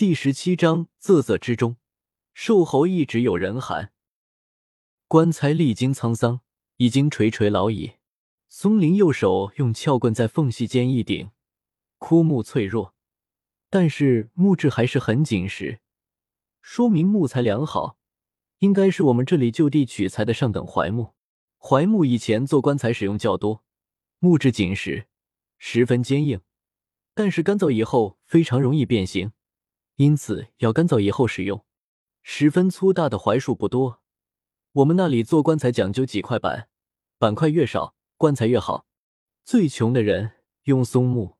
第十七章仄仄之中，瘦猴一直有人喊。棺材历经沧桑，已经垂垂老矣。松林右手用撬棍在缝隙间一顶，枯木脆弱，但是木质还是很紧实，说明木材良好，应该是我们这里就地取材的上等槐木。槐木以前做棺材使用较多，木质紧实，十分坚硬，但是干燥以后非常容易变形。因此要干燥以后使用。十分粗大的槐树不多，我们那里做棺材讲究几块板，板块越少，棺材越好。最穷的人用松木，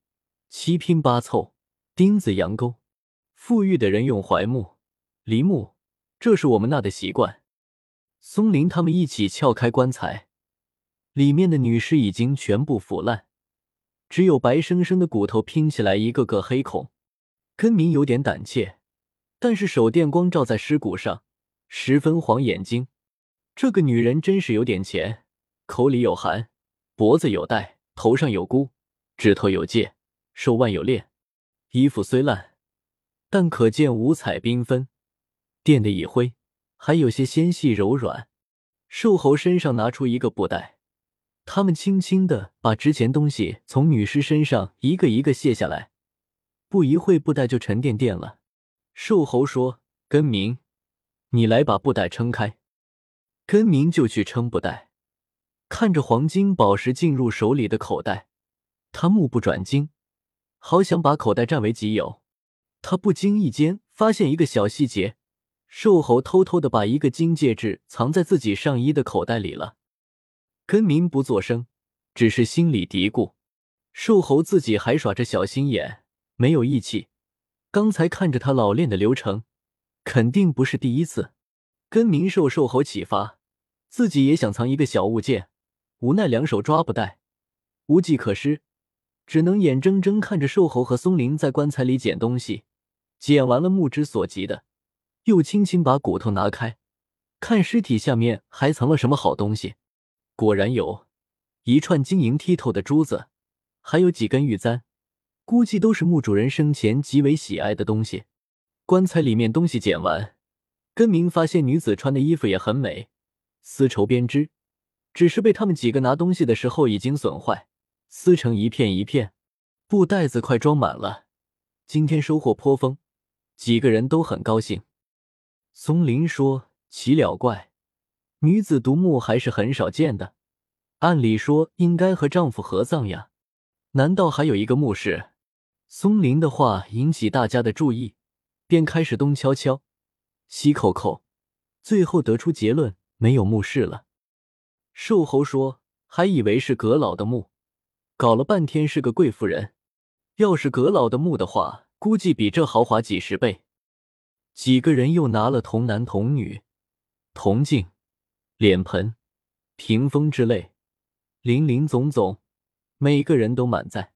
七拼八凑，钉子羊钩；富裕的人用槐木、梨木，这是我们那的习惯。松林他们一起撬开棺材，里面的女尸已经全部腐烂，只有白生生的骨头拼起来一个个黑孔。根明有点胆怯，但是手电光照在尸骨上，十分晃眼睛。这个女人真是有点钱，口里有含，脖子有带，头上有箍，指头有戒，手腕有链。衣服虽烂，但可见五彩缤纷，垫的已灰，还有些纤细柔软。瘦猴身上拿出一个布袋，他们轻轻的把值钱东西从女尸身上一个一个卸下来。不一会，布袋就沉甸甸了。瘦猴说：“根明，你来把布袋撑开。”根明就去撑布袋，看着黄金宝石进入手里的口袋，他目不转睛，好想把口袋占为己有。他不经意间发现一个小细节：瘦猴偷偷的把一个金戒指藏在自己上衣的口袋里了。根明不作声，只是心里嘀咕：瘦猴自己还耍着小心眼。没有义气，刚才看着他老练的流程，肯定不是第一次。跟明受瘦猴启发，自己也想藏一个小物件，无奈两手抓不带，无计可施，只能眼睁睁看着瘦猴和松林在棺材里捡东西，捡完了目之所及的，又轻轻把骨头拿开，看尸体下面还藏了什么好东西。果然有一串晶莹剔透的珠子，还有几根玉簪。估计都是墓主人生前极为喜爱的东西。棺材里面东西捡完，根明发现女子穿的衣服也很美，丝绸编织，只是被他们几个拿东西的时候已经损坏，撕成一片一片。布袋子快装满了，今天收获颇丰，几个人都很高兴。松林说：“奇了怪，女子独墓还是很少见的，按理说应该和丈夫合葬呀，难道还有一个墓室？”松林的话引起大家的注意，便开始东敲敲，西扣扣，最后得出结论：没有墓室了。瘦猴说：“还以为是阁老的墓，搞了半天是个贵妇人。要是阁老的墓的话，估计比这豪华几十倍。”几个人又拿了童男童女、铜镜、脸盆、屏风之类，林林总总，每个人都满载。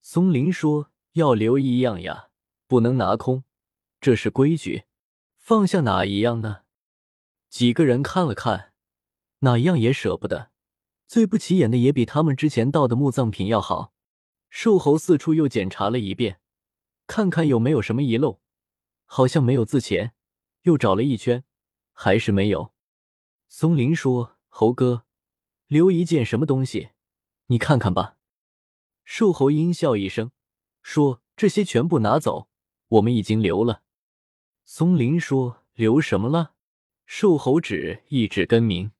松林说。要留一样呀，不能拿空，这是规矩。放下哪一样呢？几个人看了看，哪一样也舍不得。最不起眼的也比他们之前盗的墓葬品要好。瘦猴四处又检查了一遍，看看有没有什么遗漏，好像没有字钱。又找了一圈，还是没有。松林说：“猴哥，留一件什么东西？你看看吧。”瘦猴阴笑一声。说这些全部拿走，我们已经留了。松林说：“留什么了？”瘦猴指一指根明。